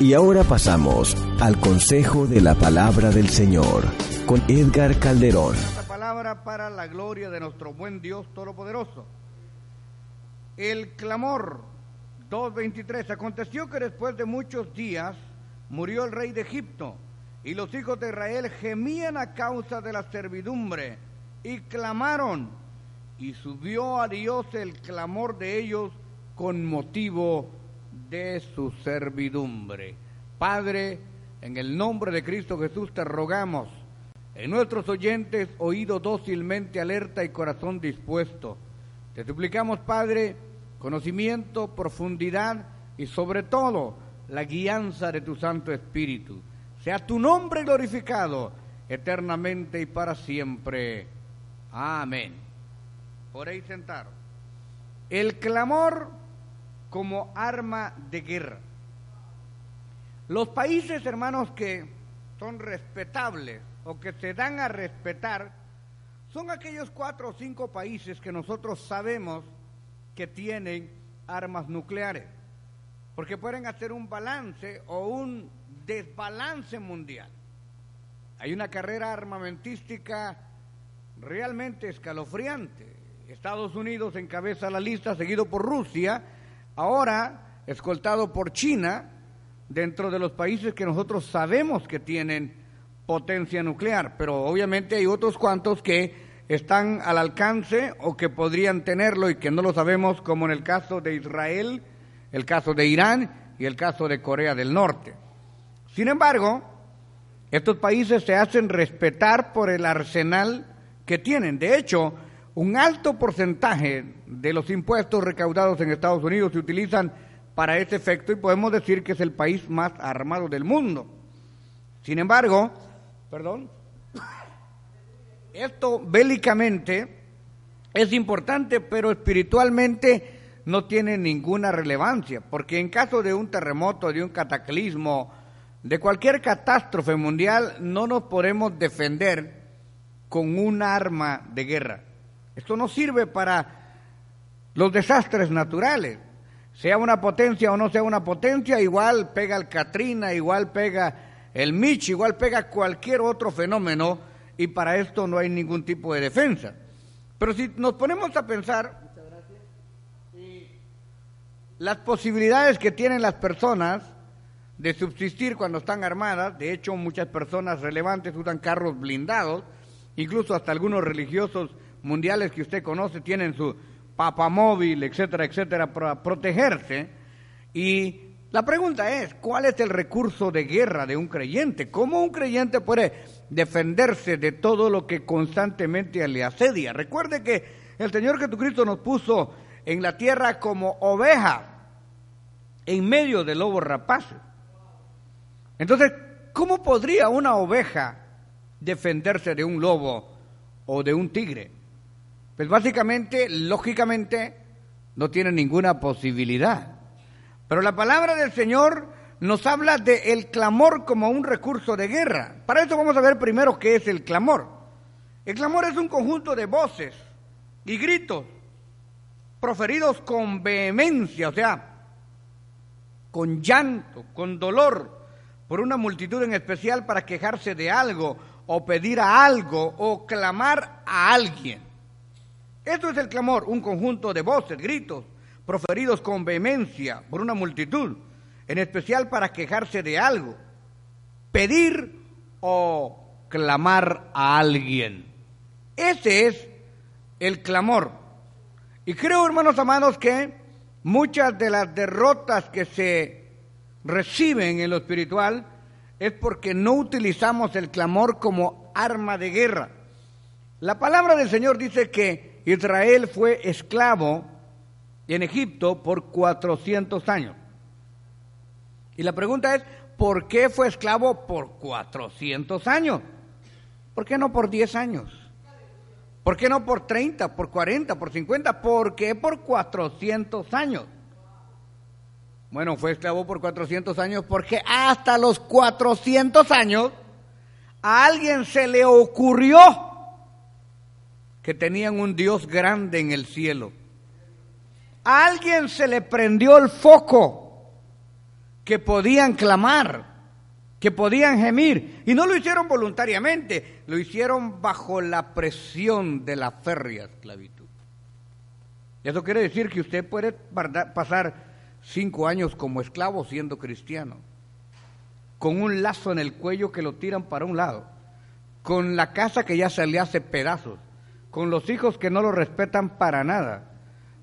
Y ahora pasamos al consejo de la palabra del Señor con Edgar Calderón. Esta palabra para la gloria de nuestro buen Dios Todopoderoso. El clamor 2.23. Aconteció que después de muchos días murió el rey de Egipto y los hijos de Israel gemían a causa de la servidumbre y clamaron y subió a Dios el clamor de ellos con motivo de su servidumbre. Padre, en el nombre de Cristo Jesús te rogamos, en nuestros oyentes, oído dócilmente alerta y corazón dispuesto. Te suplicamos, Padre, conocimiento, profundidad y sobre todo la guianza de tu Santo Espíritu. Sea tu nombre glorificado eternamente y para siempre. Amén. Por ahí sentaros. El clamor como arma de guerra. Los países, hermanos, que son respetables o que se dan a respetar, son aquellos cuatro o cinco países que nosotros sabemos que tienen armas nucleares, porque pueden hacer un balance o un desbalance mundial. Hay una carrera armamentística realmente escalofriante. Estados Unidos encabeza la lista, seguido por Rusia, ahora escoltado por China, dentro de los países que nosotros sabemos que tienen potencia nuclear, pero obviamente hay otros cuantos que están al alcance o que podrían tenerlo y que no lo sabemos, como en el caso de Israel, el caso de Irán y el caso de Corea del Norte. Sin embargo, estos países se hacen respetar por el arsenal que tienen. De hecho, un alto porcentaje de los impuestos recaudados en Estados Unidos se utilizan para ese efecto y podemos decir que es el país más armado del mundo. Sin embargo, perdón, esto bélicamente es importante, pero espiritualmente no tiene ninguna relevancia, porque en caso de un terremoto, de un cataclismo, de cualquier catástrofe mundial, no nos podemos defender con un arma de guerra. Esto no sirve para los desastres naturales. Sea una potencia o no sea una potencia, igual pega el Katrina, igual pega el Mitch, igual pega cualquier otro fenómeno y para esto no hay ningún tipo de defensa. Pero si nos ponemos a pensar las posibilidades que tienen las personas de subsistir cuando están armadas, de hecho muchas personas relevantes usan carros blindados, incluso hasta algunos religiosos mundiales que usted conoce tienen su papamóvil, etcétera, etcétera, para protegerse. Y la pregunta es, ¿cuál es el recurso de guerra de un creyente? ¿Cómo un creyente puede defenderse de todo lo que constantemente le asedia? Recuerde que el Señor Jesucristo nos puso en la tierra como oveja en medio de lobos rapaces. Entonces, ¿cómo podría una oveja defenderse de un lobo o de un tigre? Pues básicamente, lógicamente, no tiene ninguna posibilidad. Pero la palabra del Señor nos habla de el clamor como un recurso de guerra. Para eso vamos a ver primero qué es el clamor. El clamor es un conjunto de voces y gritos proferidos con vehemencia, o sea, con llanto, con dolor, por una multitud en especial para quejarse de algo o pedir a algo o clamar a alguien. Esto es el clamor, un conjunto de voces, gritos, proferidos con vehemencia por una multitud, en especial para quejarse de algo, pedir o clamar a alguien. Ese es el clamor. Y creo, hermanos amados, que muchas de las derrotas que se reciben en lo espiritual es porque no utilizamos el clamor como arma de guerra. La palabra del Señor dice que Israel fue esclavo en Egipto por 400 años. Y la pregunta es, ¿por qué fue esclavo por 400 años? ¿Por qué no por 10 años? ¿Por qué no por 30, por 40, por 50? ¿Por qué por 400 años? Bueno, fue esclavo por 400 años porque hasta los 400 años a alguien se le ocurrió que tenían un Dios grande en el cielo. A alguien se le prendió el foco que podían clamar, que podían gemir. Y no lo hicieron voluntariamente, lo hicieron bajo la presión de la férrea esclavitud. Eso quiere decir que usted puede pasar cinco años como esclavo siendo cristiano, con un lazo en el cuello que lo tiran para un lado, con la casa que ya se le hace pedazos, con los hijos que no lo respetan para nada,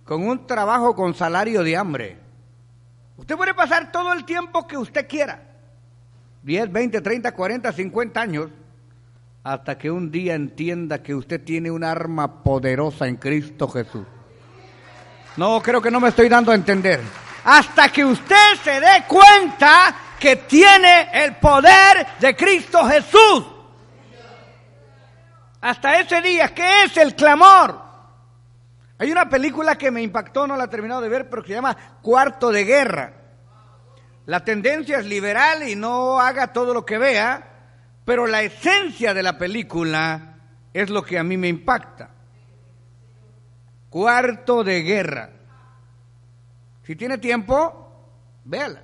con un trabajo con salario de hambre. Usted puede pasar todo el tiempo que usted quiera, 10, 20, 30, 40, 50 años, hasta que un día entienda que usted tiene un arma poderosa en Cristo Jesús no, creo que no me estoy dando a entender. Hasta que usted se dé cuenta que tiene el poder de Cristo Jesús. Hasta ese día, ¿qué es el clamor? Hay una película que me impactó, no la he terminado de ver, pero que se llama Cuarto de Guerra. La tendencia es liberal y no haga todo lo que vea, pero la esencia de la película es lo que a mí me impacta. Cuarto de guerra. Si tiene tiempo, véala.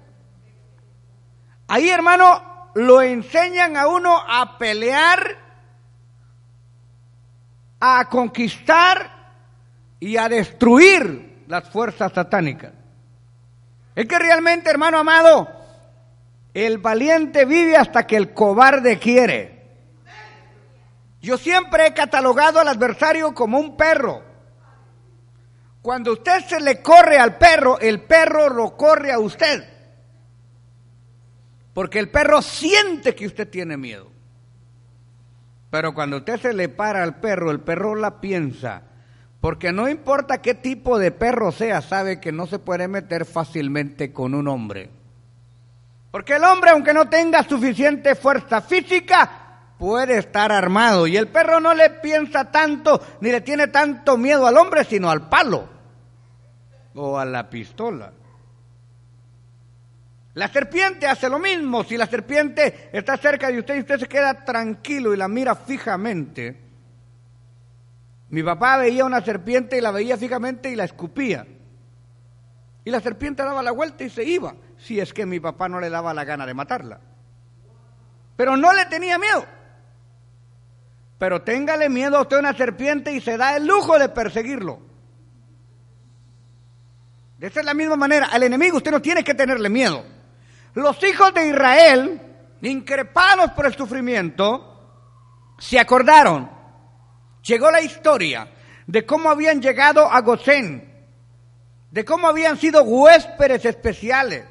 Ahí, hermano, lo enseñan a uno a pelear, a conquistar y a destruir las fuerzas satánicas. Es que realmente, hermano amado, el valiente vive hasta que el cobarde quiere. Yo siempre he catalogado al adversario como un perro. Cuando usted se le corre al perro, el perro lo corre a usted. Porque el perro siente que usted tiene miedo. Pero cuando usted se le para al perro, el perro la piensa. Porque no importa qué tipo de perro sea, sabe que no se puede meter fácilmente con un hombre. Porque el hombre, aunque no tenga suficiente fuerza física, puede estar armado. Y el perro no le piensa tanto, ni le tiene tanto miedo al hombre, sino al palo o a la pistola. La serpiente hace lo mismo. Si la serpiente está cerca de usted y usted se queda tranquilo y la mira fijamente. Mi papá veía una serpiente y la veía fijamente y la escupía. Y la serpiente daba la vuelta y se iba, si es que mi papá no le daba la gana de matarla. Pero no le tenía miedo. Pero téngale miedo a usted una serpiente y se da el lujo de perseguirlo. De esa es la misma manera. Al enemigo usted no tiene que tenerle miedo. Los hijos de Israel, increpados por el sufrimiento, se acordaron. Llegó la historia de cómo habían llegado a Gosén, de cómo habían sido huéspedes especiales.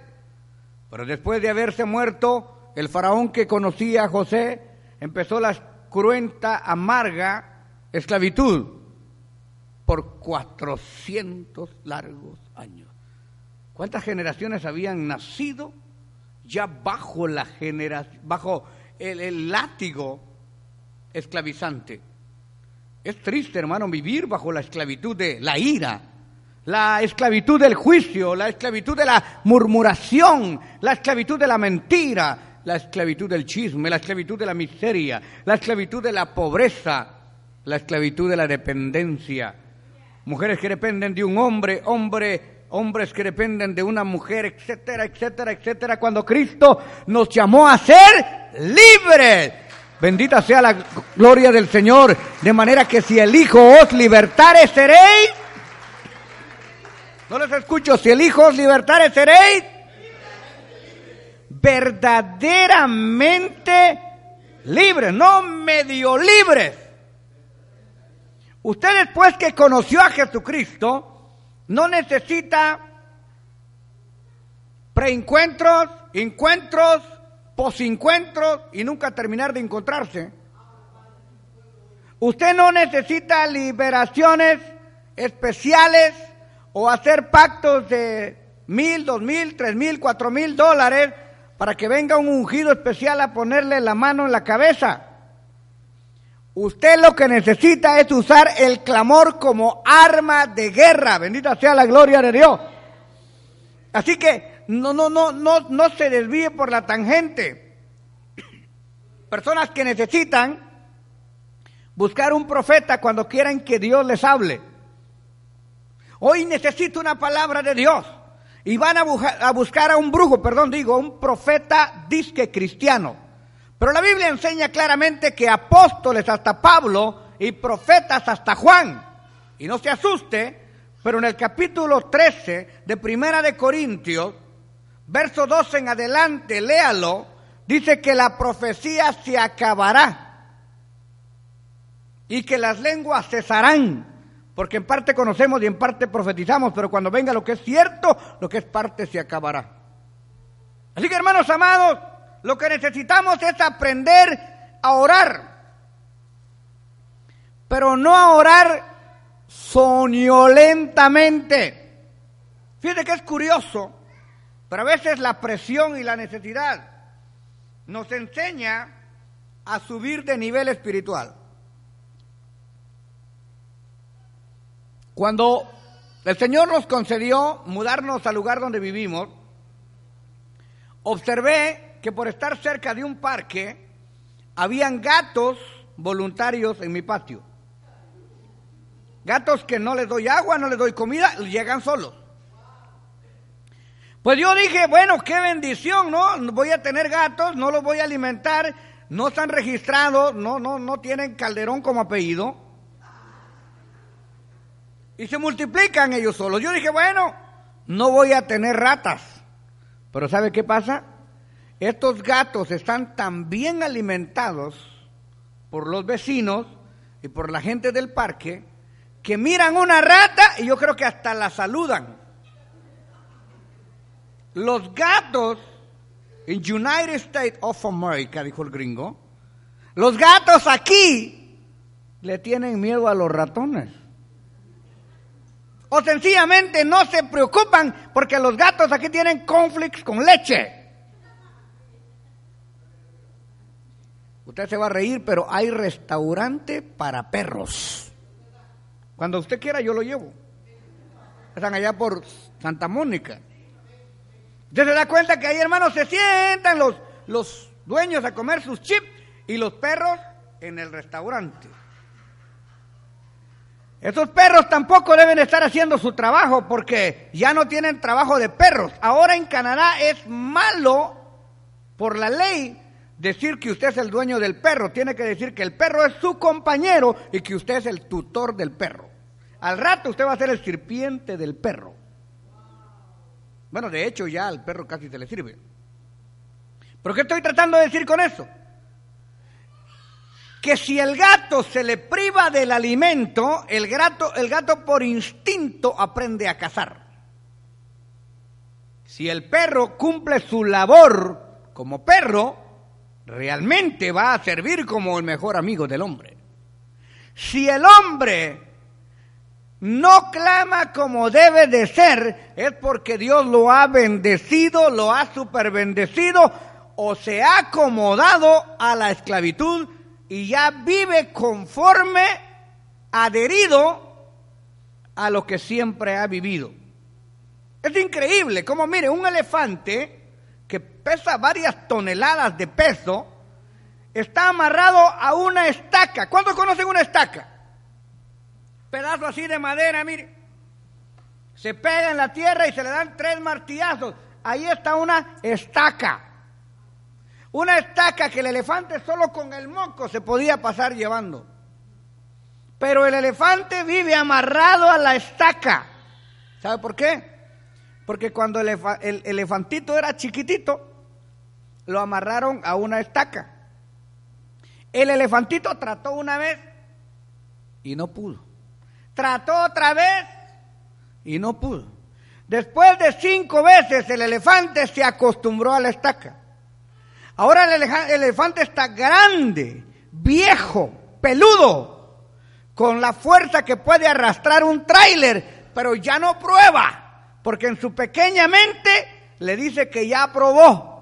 Pero después de haberse muerto, el faraón que conocía a José empezó la cruenta, amarga esclavitud por 400 largos años. ¿Cuántas generaciones habían nacido ya bajo la generación, bajo el, látigo esclavizante? Es triste, hermano, vivir bajo la esclavitud de la ira, la esclavitud del juicio, la esclavitud de la murmuración, la esclavitud de la mentira, la esclavitud del chisme, la esclavitud de la miseria, la esclavitud de la pobreza, la esclavitud de la dependencia. Mujeres que dependen de un hombre, hombre hombres que dependen de una mujer, etcétera, etcétera, etcétera, cuando Cristo nos llamó a ser libres. Bendita sea la gloria del Señor, de manera que si el Hijo os libertare seréis. No les escucho, si el Hijo os libertare seréis verdaderamente libres, no medio libres. Usted después que conoció a Jesucristo, no necesita preencuentros, encuentros, posencuentros y nunca terminar de encontrarse. Usted no necesita liberaciones especiales o hacer pactos de mil, dos mil, tres mil, cuatro mil dólares para que venga un ungido especial a ponerle la mano en la cabeza. Usted lo que necesita es usar el clamor como arma de guerra. Bendita sea la gloria de Dios. Así que no, no, no, no, no se desvíe por la tangente. Personas que necesitan buscar un profeta cuando quieran que Dios les hable. Hoy necesito una palabra de Dios. y van a, a buscar a un brujo, perdón, digo, un profeta disque cristiano. Pero la Biblia enseña claramente que apóstoles hasta Pablo y profetas hasta Juan. Y no se asuste, pero en el capítulo 13 de Primera de Corintios, verso 12 en adelante, léalo, dice que la profecía se acabará y que las lenguas cesarán, porque en parte conocemos y en parte profetizamos, pero cuando venga lo que es cierto, lo que es parte se acabará. Así que hermanos amados, lo que necesitamos es aprender a orar, pero no a orar soñolentamente. Fíjate que es curioso, pero a veces la presión y la necesidad nos enseña a subir de nivel espiritual. Cuando el Señor nos concedió mudarnos al lugar donde vivimos, observé que por estar cerca de un parque, habían gatos voluntarios en mi patio. Gatos que no les doy agua, no les doy comida, llegan solos. Pues yo dije, bueno, qué bendición, ¿no? Voy a tener gatos, no los voy a alimentar, no están registrados, no, no, no tienen calderón como apellido y se multiplican ellos solos. Yo dije, bueno, no voy a tener ratas. Pero ¿sabe qué pasa? Estos gatos están tan bien alimentados por los vecinos y por la gente del parque que miran una rata y yo creo que hasta la saludan. Los gatos en United States of America, dijo el gringo, los gatos aquí le tienen miedo a los ratones. O sencillamente no se preocupan porque los gatos aquí tienen conflicts con leche. Usted se va a reír, pero hay restaurante para perros. Cuando usted quiera, yo lo llevo. Están allá por Santa Mónica. Usted se da cuenta que ahí, hermanos, se sientan los, los dueños a comer sus chips y los perros en el restaurante. Estos perros tampoco deben estar haciendo su trabajo porque ya no tienen trabajo de perros. Ahora en Canadá es malo por la ley decir que usted es el dueño del perro. Tiene que decir que el perro es su compañero y que usted es el tutor del perro. Al rato usted va a ser el sirviente del perro. Bueno, de hecho ya al perro casi se le sirve. ¿Pero qué estoy tratando de decir con eso? que si el gato se le priva del alimento, el gato, el gato por instinto aprende a cazar. Si el perro cumple su labor como perro, realmente va a servir como el mejor amigo del hombre. Si el hombre no clama como debe de ser, es porque Dios lo ha bendecido, lo ha superbendecido o se ha acomodado a la esclavitud y ya vive conforme, adherido a lo que siempre ha vivido. Es increíble como, mire, un elefante que pesa varias toneladas de peso, está amarrado a una estaca. ¿Cuántos conocen una estaca? Pedazo así de madera, mire. Se pega en la tierra y se le dan tres martillazos. Ahí está una estaca. Una estaca que el elefante solo con el moco se podía pasar llevando. Pero el elefante vive amarrado a la estaca. ¿Sabe por qué? Porque cuando el, elefantito era chiquitito, lo amarraron a una estaca. El elefantito trató una vez y no pudo. Trató otra vez y no pudo. Después de cinco veces el elefante se acostumbró a la estaca. Ahora el elefante está grande, viejo, peludo, con la fuerza que puede arrastrar un tráiler, pero ya no prueba, porque en su pequeña mente le dice que ya probó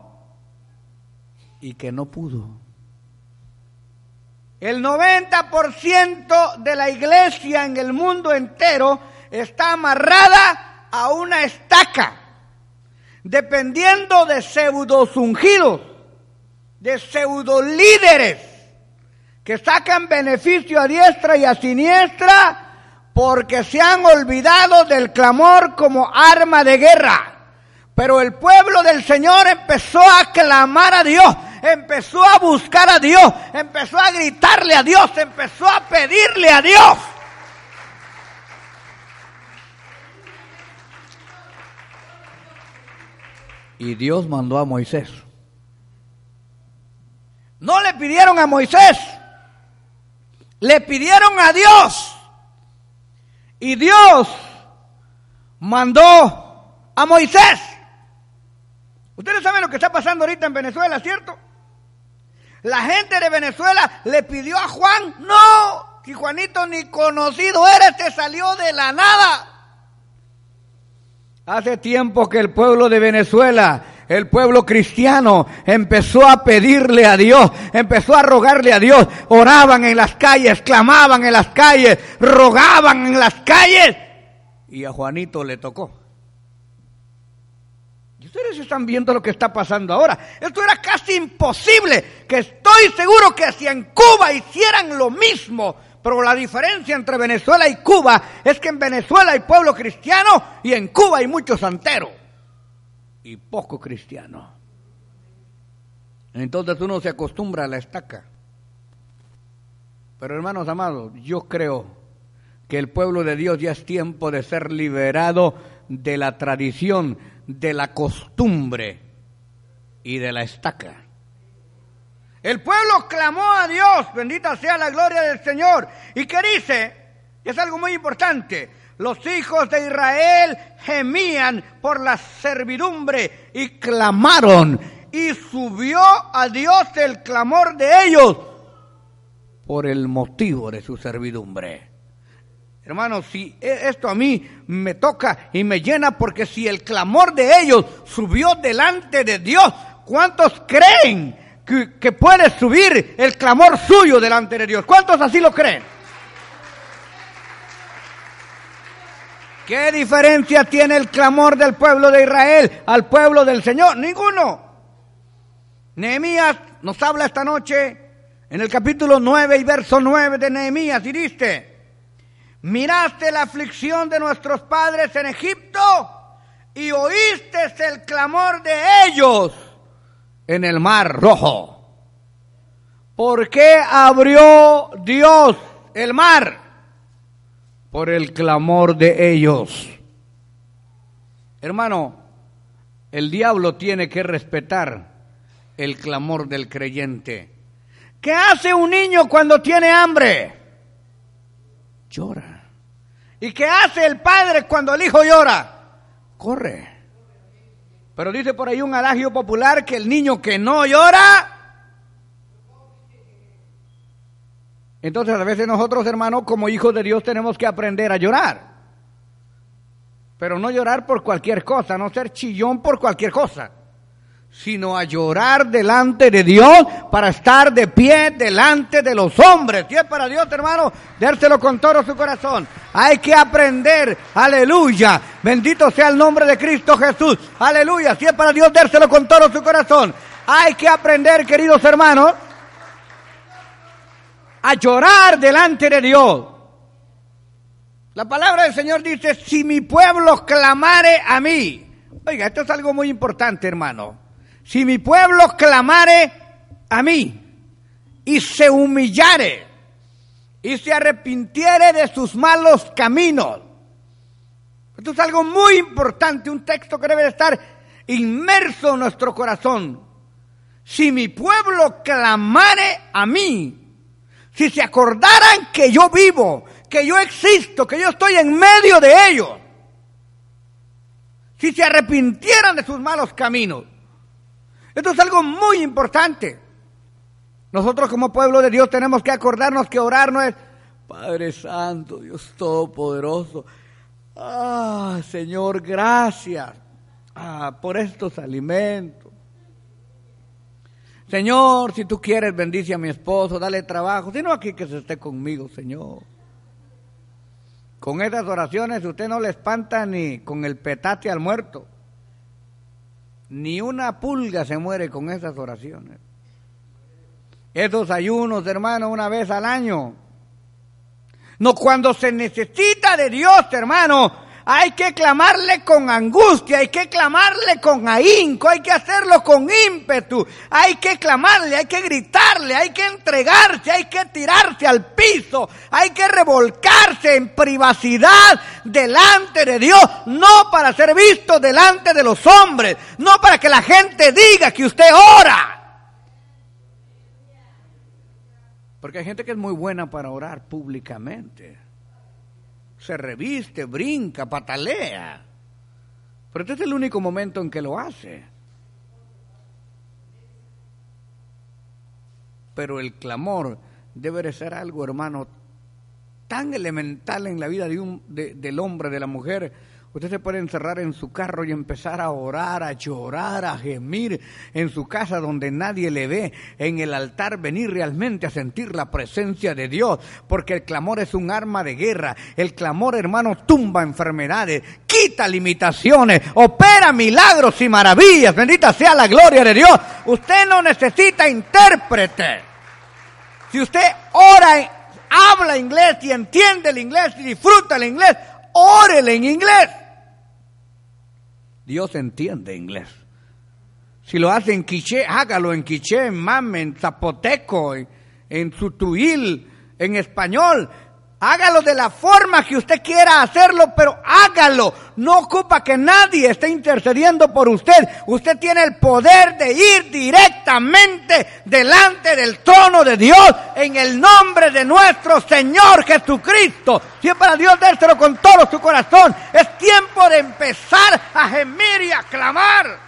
y que no pudo. El 90% de la iglesia en el mundo entero está amarrada a una estaca, dependiendo de pseudos ungidos de pseudo líderes que sacan beneficio a diestra y a siniestra porque se han olvidado del clamor como arma de guerra. Pero el pueblo del Señor empezó a clamar a Dios, empezó a buscar a Dios, empezó a gritarle a Dios, empezó a pedirle a Dios. Y Dios mandó a Moisés. No le pidieron a Moisés, le pidieron a Dios. Y Dios mandó a Moisés. Ustedes saben lo que está pasando ahorita en Venezuela, ¿cierto? La gente de Venezuela le pidió a Juan, no, que Juanito ni conocido eres, te salió de la nada. Hace tiempo que el pueblo de Venezuela, el pueblo cristiano, empezó a pedirle a Dios, empezó a rogarle a Dios, oraban en las calles, clamaban en las calles, rogaban en las calles, y a Juanito le tocó. Y ustedes están viendo lo que está pasando ahora. Esto era casi imposible, que estoy seguro que si en Cuba hicieran lo mismo, pero la diferencia entre Venezuela y Cuba es que en Venezuela hay pueblo cristiano y en Cuba hay mucho santero y poco cristiano. Entonces uno se acostumbra a la estaca. Pero hermanos amados, yo creo que el pueblo de Dios ya es tiempo de ser liberado de la tradición, de la costumbre y de la estaca. El pueblo clamó a Dios, bendita sea la gloria del Señor. ¿Y qué dice? Es algo muy importante. Los hijos de Israel gemían por la servidumbre y clamaron. Y subió a Dios el clamor de ellos por el motivo de su servidumbre. Hermanos, si e, esto a mí me toca y me llena porque si el clamor de ellos subió delante de Dios, ¿cuántos creen que, puede subir el clamor suyo delante de Dios. ¿Cuántos así lo creen? ¿Qué diferencia tiene el clamor del pueblo de Israel al pueblo del Señor? Ninguno. Nehemías nos habla esta noche en el capítulo 9 y verso 9 de Nehemías y dice, miraste la aflicción de nuestros padres en Egipto y oíste el clamor de ellos en el mar rojo. ¿Por qué abrió Dios el mar? Por el clamor de ellos. Hermano, el diablo tiene que respetar el clamor del creyente. ¿Qué hace un niño cuando tiene hambre? Llora. ¿Y qué hace el padre cuando el hijo llora? Corre. Pero dice por ahí un adagio popular que el niño que no llora... Entonces a veces nosotros, hermanos, como hijos de Dios tenemos que aprender a llorar. Pero no llorar por cualquier cosa, no ser chillón por cualquier cosa sino a llorar delante de Dios para estar de pie delante de los hombres. Si es para Dios, hermano, dérselo con todo su corazón. Hay que aprender, aleluya. Bendito sea el nombre de Cristo Jesús. Aleluya. Si es para Dios, dérselo con todo su corazón. Hay que aprender, queridos hermanos, a llorar delante de Dios. La palabra del Señor dice, si mi pueblo clamare a mí. Oiga, esto es algo muy importante, hermano si mi pueblo clamare a mí y se humillare y se arrepintiere de sus malos caminos. Esto es algo muy importante, un texto que debe estar inmerso en nuestro corazón. Si mi pueblo clamare a mí, si se acordaran que yo vivo, que yo existo, que yo estoy en medio de ellos, si se arrepintieran de sus malos caminos, esto es algo muy importante. Nosotros como pueblo de Dios tenemos que acordarnos que orar no es Padre Santo, Dios Todopoderoso. Ah, Señor, gracias ah, por estos alimentos. Señor, si tú quieres, bendice a mi esposo, dale trabajo, sino aquí que se esté conmigo, Señor. Con esas oraciones usted no le espanta ni con el petate al muerto. Ni una pulga se muere con esas oraciones. Esos ayunos, hermano, una vez al año. No cuando se necesita de Dios, hermano. Hay que clamarle con angustia, hay que clamarle con ahínco, hay que hacerlo con ímpetu, hay que clamarle, hay que gritarle, hay que entregarse, hay que tirarse al piso, hay que revolcarse en privacidad delante de Dios, no para ser visto delante de los hombres, no para que la gente diga que usted ora. Porque hay gente que es muy buena para orar públicamente. Se reviste, brinca, patalea. Pero este es el único momento en que lo hace. Pero el clamor debe de ser algo, hermano, tan elemental en la vida de un, del hombre, de la mujer, Usted se puede encerrar en su carro y empezar a orar, a llorar, a gemir en su casa donde nadie le ve, en el altar venir realmente a sentir la presencia de Dios, porque el clamor es un arma de guerra. El clamor, hermano, tumba enfermedades, quita limitaciones, opera milagros y maravillas. Bendita sea la gloria de Dios. Usted no necesita intérprete. Si usted ora, habla inglés y entiende el inglés y disfruta el inglés, órele en inglés. Dios entiende inglés. Si lo hace en quiché, hágalo en quiché, en mame, en zapoteco, en, en sutuil, en español. Hágalo de la forma que usted quiera hacerlo, pero hágalo. No ocupa que nadie esté intercediendo por usted. Usted tiene el poder de ir directamente delante del trono de Dios en el nombre de nuestro Señor Jesucristo. Si es para Dios, déselo con todo su corazón. Es tiempo de empezar a gemir y a clamar.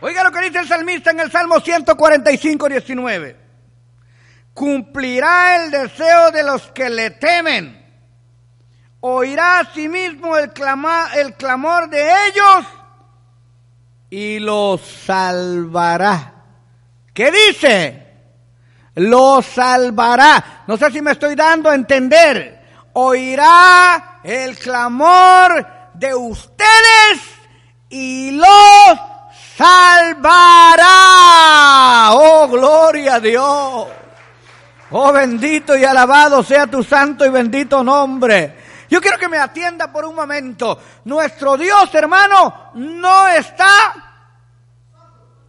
Oiga lo que dice el salmista en el Salmo 145, 19 cumplirá el deseo de los que le temen. Oirá a sí mismo el, el clamor de ellos y los salvará. ¿Qué dice? Los salvará. No sé si me estoy dando a entender. Oirá el clamor de ustedes y los salvará. Oh, gloria a Dios. Oh bendito y alabado sea tu santo y bendito nombre. Yo quiero que me atienda por un momento. Nuestro Dios, hermano, no está...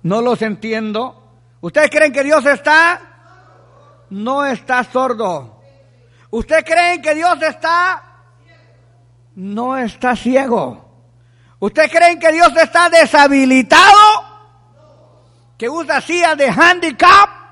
No los entiendo. ¿Ustedes creen que Dios está? No está sordo. ¿Ustedes creen que Dios está? No está ciego. ¿Ustedes creen que Dios está deshabilitado? ¿Que usa silla de handicap?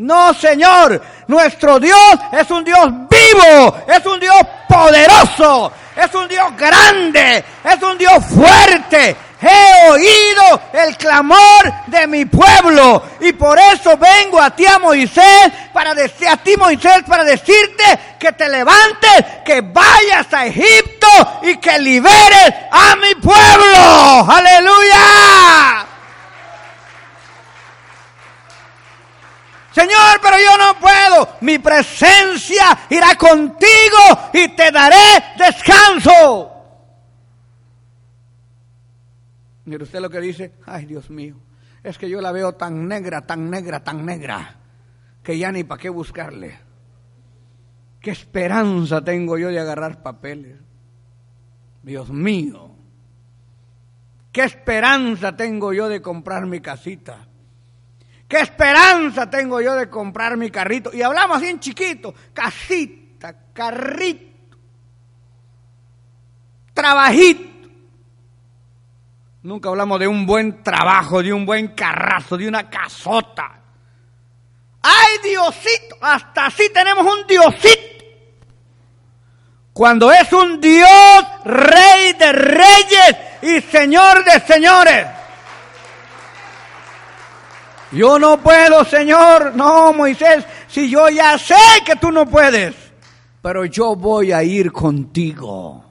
No, Señor, nuestro Dios es un Dios vivo, es un Dios poderoso, es un Dios grande, es un Dios fuerte. He oído el clamor de mi pueblo y por eso vengo a ti a Moisés para a ti Moisés para decirte que te levantes, que vayas a Egipto y que liberes a mi pueblo. Aleluya. Señor, pero yo no puedo. Mi presencia irá contigo y te daré descanso. Mire usted lo que dice. Ay, Dios mío. Es que yo la veo tan negra, tan negra, tan negra, que ya ni para qué buscarle. ¿Qué esperanza tengo yo de agarrar papeles? Dios mío. ¿Qué esperanza tengo yo de comprar mi casita? ¿Qué esperanza tengo yo de comprar mi carrito? Y hablamos así en chiquito, casita, carrito, trabajito. Nunca hablamos de un buen trabajo, de un buen carrazo, de una casota. ¡Ay, Diosito! Hasta así tenemos un Diosito. Cuando es un Dios, Rey de reyes y Señor de señores. Yo no puedo, Señor. No, Moisés, si yo ya sé que tú no puedes, pero yo voy a ir contigo.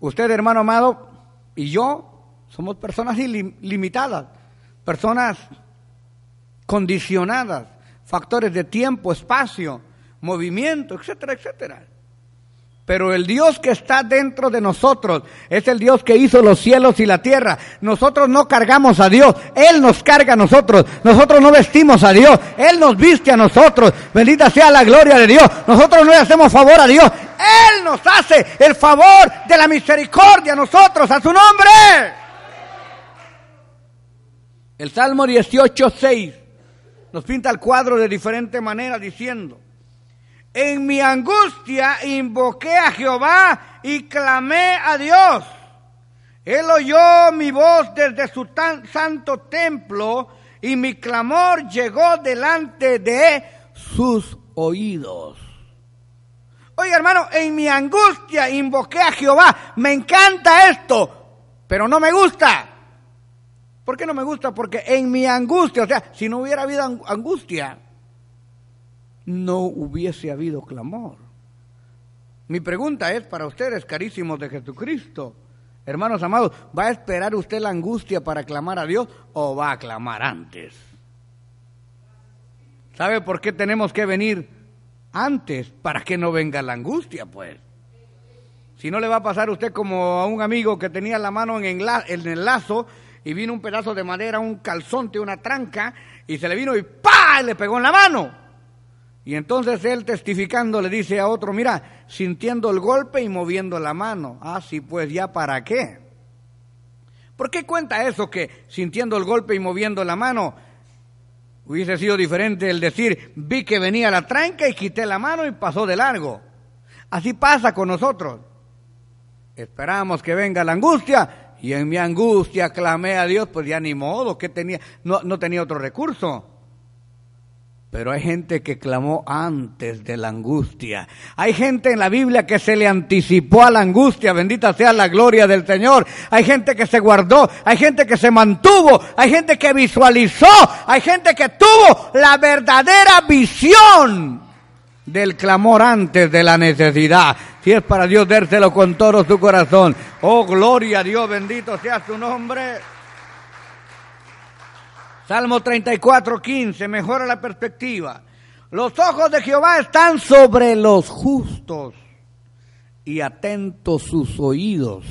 Usted, hermano amado, y yo somos personas limitadas, personas condicionadas, factores de tiempo, espacio, movimiento, etcétera, etcétera. Pero el Dios que está dentro de nosotros es el Dios que hizo los cielos y la tierra. Nosotros no cargamos a Dios, Él nos carga a nosotros. Nosotros no vestimos a Dios, Él nos viste a nosotros. Bendita sea la gloria de Dios. Nosotros no le hacemos favor a Dios, Él nos hace el favor de la misericordia a nosotros, a su nombre. El Salmo 18, 6 nos pinta el cuadro de diferente manera diciendo, en mi angustia invoqué a Jehová y clamé a Dios. Él oyó mi voz desde su tan santo templo y mi clamor llegó delante de sus oídos. Oye hermano, en mi angustia invoqué a Jehová. Me encanta esto, pero no me gusta. ¿Por qué no me gusta? Porque en mi angustia, o sea, si no hubiera habido angustia, no hubiese habido clamor. Mi pregunta es para ustedes, carísimos de Jesucristo, hermanos amados, ¿va a esperar usted la angustia para clamar a Dios o va a clamar antes? ¿Sabe por qué tenemos que venir antes? Para que no venga la angustia, pues. Si no le va a pasar a usted como a un amigo que tenía la mano en el lazo y vino un pedazo de madera, un calzonte, una tranca, y se le vino y ¡pa! le pegó en la mano. Y entonces él testificando le dice a otro, mira, sintiendo el golpe y moviendo la mano. Ah, sí, pues ya para qué. ¿Por qué cuenta eso que sintiendo el golpe y moviendo la mano hubiese sido diferente el decir, vi que venía la tranca y quité la mano y pasó de largo? Así pasa con nosotros. Esperamos que venga la angustia y en mi angustia clamé a Dios, pues ya ni modo, que tenía, no, no tenía otro recurso. Pero hay gente que clamó antes de la angustia. Hay gente en la Biblia que se le anticipó a la angustia. Bendita sea la gloria del Señor. Hay gente que se guardó. Hay gente que se mantuvo. Hay gente que visualizó. Hay gente que tuvo la verdadera visión del clamor antes de la necesidad. Si es para Dios, dérselo con todo su corazón. Oh, gloria a Dios. Bendito sea su nombre. Salmo 34, 15, mejora la perspectiva. Los ojos de Jehová están sobre los justos y atentos sus oídos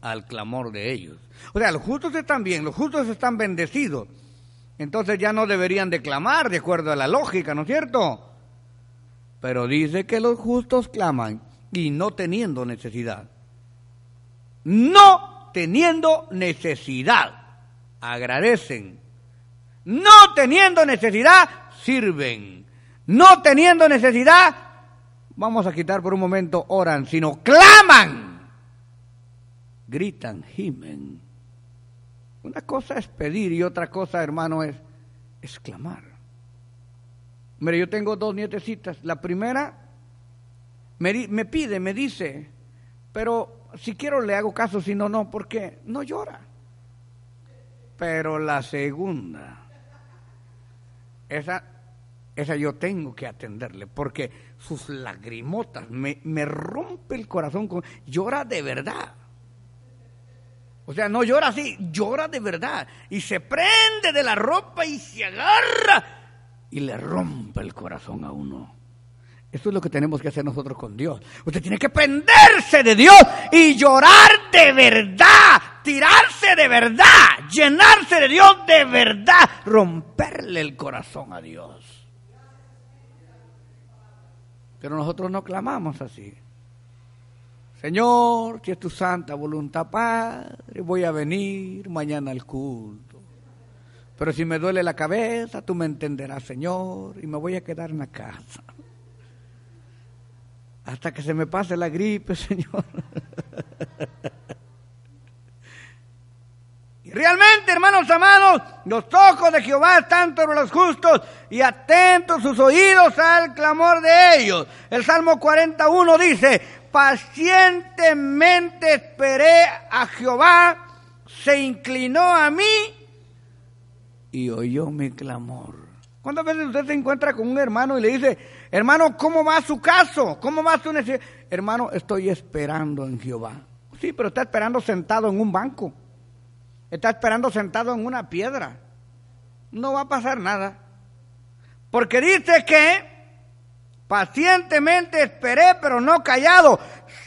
al clamor de ellos. O sea, los justos están bien, los justos están bendecidos. Entonces ya no deberían de clamar de acuerdo a la lógica, ¿no es cierto? Pero dice que los justos claman y no teniendo necesidad. No teniendo necesidad. Agradecen no teniendo necesidad, sirven. No teniendo necesidad, vamos a quitar por un momento, oran, sino claman. Gritan, gimen. Una cosa es pedir y otra cosa, hermano, es exclamar. Mire, yo tengo dos nietecitas. La primera me, me pide, me dice, pero si quiero le hago caso, si no, no, porque no llora. Pero la segunda esa, esa yo tengo que atenderle, porque sus lagrimotas me, me rompe el corazón, con, llora de verdad. O sea, no llora así, llora de verdad. Y se prende de la ropa y se agarra y le rompe el corazón a uno. Eso es lo que tenemos que hacer nosotros con Dios. Usted tiene que prenderse de Dios y llorar de verdad, tirarse de verdad, llenarse de Dios de verdad, romperle el corazón a Dios. Pero nosotros no clamamos así. Señor, si es tu santa voluntad, Padre, voy a venir mañana al culto. Pero si me duele la cabeza, tú me entenderás, Señor, y me voy a quedar en la casa hasta que se me pase la gripe, Señor. Realmente, hermanos amados, los ojos de Jehová están sobre los justos y atentos sus oídos al clamor de ellos. El Salmo 41 dice, pacientemente esperé a Jehová, se inclinó a mí y oyó mi clamor. ¿Cuántas veces usted se encuentra con un hermano y le dice, hermano, ¿cómo va su caso? ¿Cómo va su necesidad? Hermano, estoy esperando en Jehová. Sí, pero está esperando sentado en un banco. Está esperando sentado en una piedra. No va a pasar nada. Porque dice que Pacientemente esperé, pero no callado.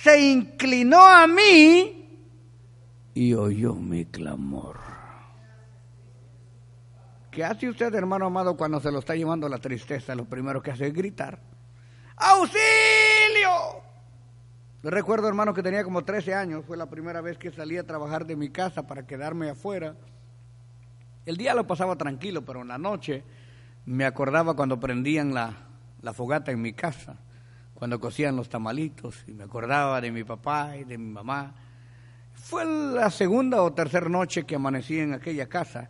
Se inclinó a mí y oyó mi clamor. ¿Qué hace usted, hermano amado, cuando se lo está llevando la tristeza? Lo primero que hace es gritar. ¡Auxilio! Yo recuerdo, hermano, que tenía como 13 años. Fue la primera vez que salí a trabajar de mi casa para quedarme afuera. El día lo pasaba tranquilo, pero en la noche me acordaba cuando prendían la, la fogata en mi casa, cuando cocían los tamalitos, y me acordaba de mi papá y de mi mamá. Fue la segunda o tercera noche que amanecí en aquella casa.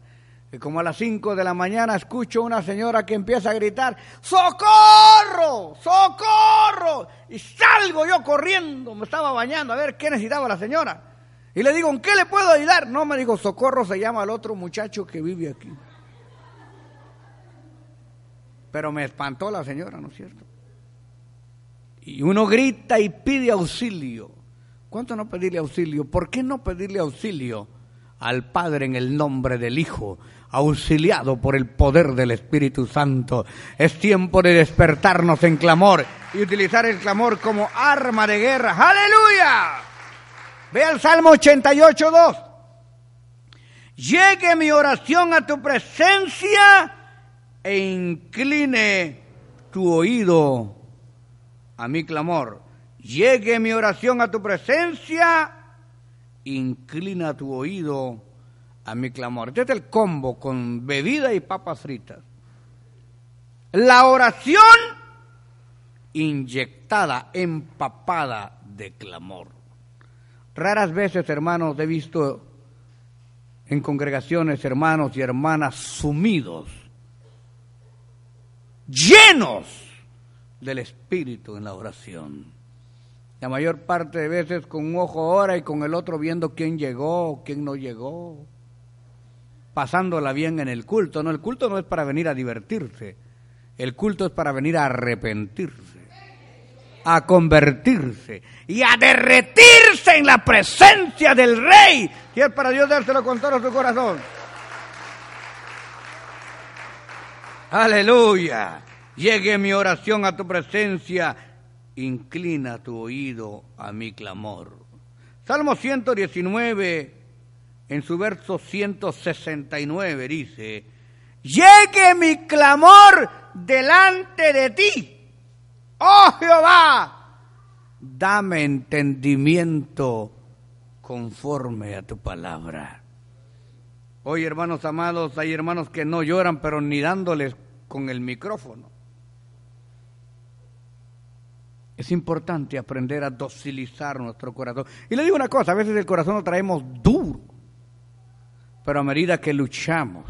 Y como a las cinco de la mañana escucho una señora que empieza a gritar, ¡Socorro! ¡Socorro! Y salgo yo corriendo, me estaba bañando a ver qué necesitaba la señora. Y le digo, ¿en qué le puedo ayudar? No, me dijo, Socorro se llama al otro muchacho que vive aquí. Pero me espantó la señora, ¿no es cierto? Y uno grita y pide auxilio. ¿Cuánto no pedirle auxilio? ¿Por qué no pedirle auxilio al Padre en el nombre del Hijo, auxiliado por el poder del Espíritu Santo? Es tiempo de despertarnos en clamor y utilizar el clamor como arma de guerra. ¡Aleluya! Ve al Salmo 88, 2. Llegue mi oración a tu presencia e incline tu oído a mi clamor. Llegue mi oración a tu presencia, inclina tu oído a mi clamor. Este es el combo con bebida y papas fritas. La oración inyectada, empapada de clamor. Raras veces, hermanos, he visto en congregaciones hermanos y hermanas sumidos llenos del Espíritu en la oración. La mayor parte de veces con un ojo ahora y con el otro viendo quién llegó, quién no llegó, pasándola bien en el culto. No, el culto no es para venir a divertirse, el culto es para venir a arrepentirse, a convertirse y a derretirse en la presencia del Rey. Y es para Dios dárselo con todo su corazón. Aleluya. Llegue mi oración a tu presencia. Inclina tu oído a mi clamor. Salmo 119, en su verso 169, dice, llegue mi clamor delante de ti. Oh Jehová, dame entendimiento conforme a tu palabra. Hoy, hermanos amados, hay hermanos que no lloran, pero ni dándoles con el micrófono. Es importante aprender a docilizar nuestro corazón. Y le digo una cosa, a veces el corazón lo traemos duro, pero a medida que luchamos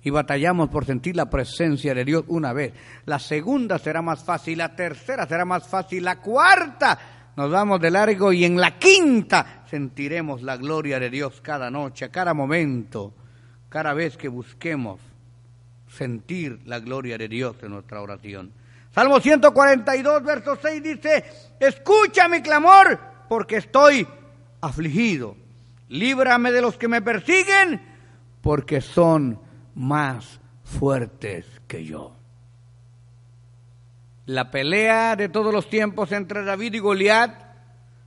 y batallamos por sentir la presencia de Dios una vez, la segunda será más fácil, la tercera será más fácil, la cuarta nos vamos de largo y en la quinta sentiremos la gloria de Dios cada noche, cada momento cada vez que busquemos sentir la gloria de Dios en nuestra oración. Salmo 142, verso 6 dice, escucha mi clamor porque estoy afligido. Líbrame de los que me persiguen porque son más fuertes que yo. La pelea de todos los tiempos entre David y Goliat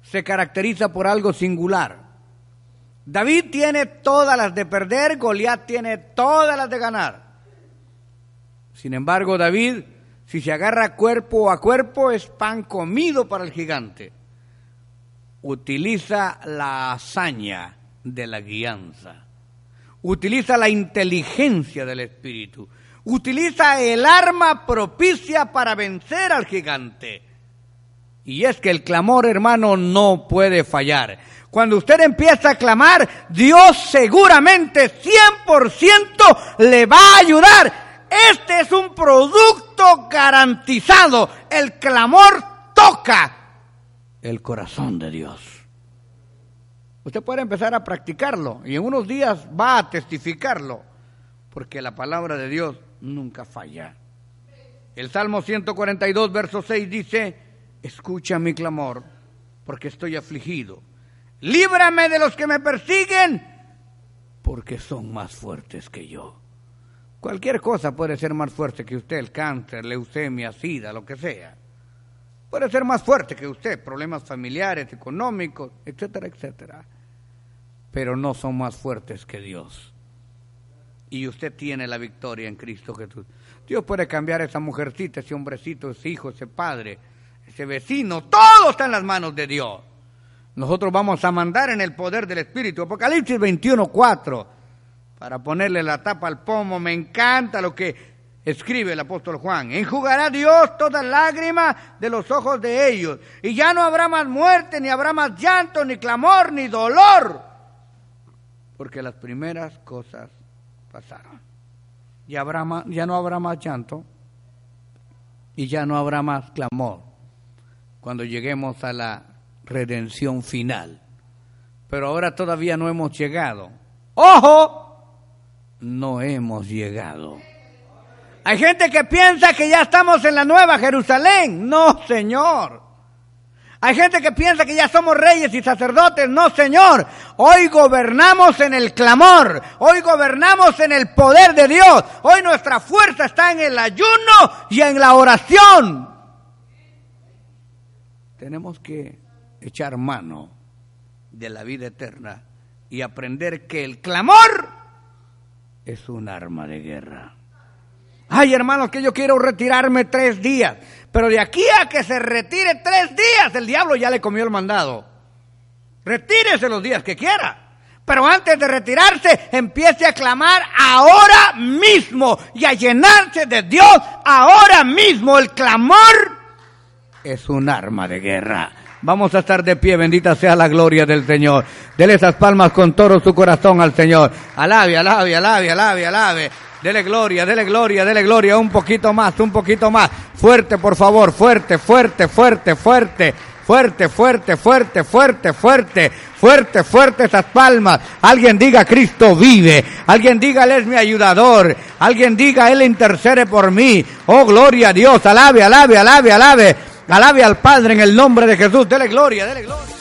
se caracteriza por algo singular. David tiene todas las de perder, Goliat tiene todas las de ganar. Sin embargo, David, si se agarra cuerpo a cuerpo, es pan comido para el gigante. Utiliza la hazaña de la guianza. Utiliza la inteligencia del espíritu. Utiliza el arma propicia para vencer al gigante. Y es que el clamor, hermano, no puede fallar. Cuando usted empieza a clamar, Dios seguramente 100% le va a ayudar. Este es un producto garantizado. El clamor toca el corazón de Dios. Usted puede empezar a practicarlo y en unos días va a testificarlo, porque la palabra de Dios nunca falla. El Salmo 142, verso 6 dice, escucha mi clamor, porque estoy afligido líbrame de los que me persiguen, porque son más fuertes que yo. Cualquier cosa puede ser más fuerte que usted, el cáncer, leucemia, sida, lo que sea. Puede ser más fuerte que usted, problemas familiares, económicos, etcétera, etcétera. Pero no son más fuertes que Dios. Y usted tiene la victoria en Cristo Jesús. Dios puede cambiar a esa mujercita, ese hombrecito, ese hijo, ese padre, ese vecino. Todo está en las manos de Dios. Nosotros vamos a mandar en el poder del Espíritu. Apocalipsis 21, 4. Para ponerle la tapa al pomo. Me encanta lo que escribe el apóstol Juan, enjugará Dios toda lágrima de los ojos de ellos, y ya no habrá más muerte, ni habrá más llanto, ni clamor, ni dolor, porque las primeras cosas pasaron. Ya, habrá ya no habrá más llanto y ya no habrá más clamor cuando lleguemos a la redención final. Pero ahora todavía no hemos llegado. ¡Ojo! No hemos llegado. Hay gente que piensa que ya estamos en la nueva Jerusalén. No, Señor. Hay gente que piensa que ya somos reyes y sacerdotes. No, Señor. Hoy gobernamos en el clamor. Hoy gobernamos en el poder de Dios. Hoy nuestra fuerza está en el ayuno y en la oración. Tenemos que echar mano de la vida eterna y aprender que el clamor es un arma de guerra. Ay, hermanos, que yo quiero retirarme tres días. Pero de aquí a que se retire tres días, el diablo ya le comió el mandado. Retírese los días que quiera. Pero antes de retirarse, empiece a clamar ahora mismo y a llenarse de Dios ahora mismo. El clamor es un arma de guerra. Vamos a estar de pie, bendita sea la gloria del Señor. Dele esas palmas con todo su corazón al Señor. Alabe, alabe, alabe, alabe, alabe. Dele gloria, dele gloria, dele gloria. Un poquito más, un poquito más. Fuerte, por favor, fuerte, fuerte, fuerte, fuerte. Fuerte, fuerte, fuerte, fuerte, fuerte, fuerte, fuerte esas palmas. Alguien diga Cristo vive. Alguien diga Él es mi ayudador. Alguien diga Él intercede por mí. Oh, gloria a Dios. Alabe, alabe, alabe, alabe. Alabe al Padre en el nombre de Jesús. Dele gloria, dele gloria.